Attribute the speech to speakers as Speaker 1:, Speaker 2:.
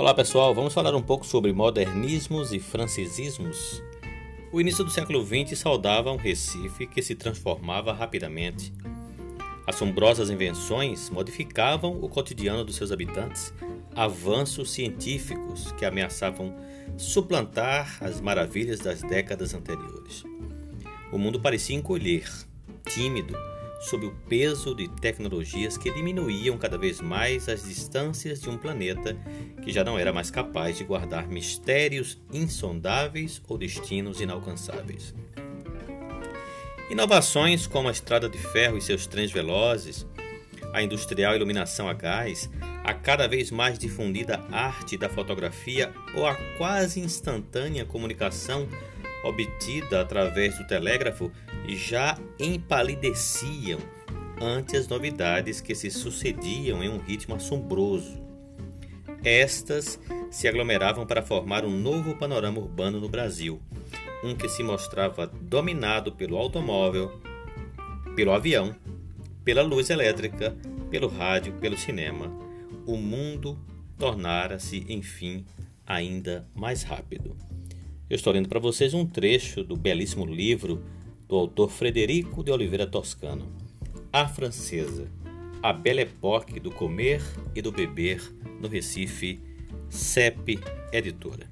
Speaker 1: Olá pessoal, vamos falar um pouco sobre modernismos e francisismos. O início do século XX saudava um Recife que se transformava rapidamente. Assombrosas invenções modificavam o cotidiano dos seus habitantes, avanços científicos que ameaçavam suplantar as maravilhas das décadas anteriores. O mundo parecia encolher, tímido, sob o peso de tecnologias que diminuíam cada vez mais as distâncias de um planeta que já não era mais capaz de guardar mistérios insondáveis ou destinos inalcançáveis. Inovações como a estrada de ferro e seus trens velozes, a industrial iluminação a gás, a cada vez mais difundida arte da fotografia ou a quase instantânea comunicação obtida através do telégrafo já empalideciam ante as novidades que se sucediam em um ritmo assombroso. Estas se aglomeravam para formar um novo panorama urbano no Brasil, um que se mostrava dominado pelo automóvel, pelo avião, pela luz elétrica, pelo rádio, pelo cinema. O mundo tornara-se, enfim, ainda mais rápido. Eu estou lendo para vocês um trecho do belíssimo livro do autor Frederico de Oliveira Toscano, A Francesa, a Belle Époque do Comer e do Beber no Recife, CEP Editora.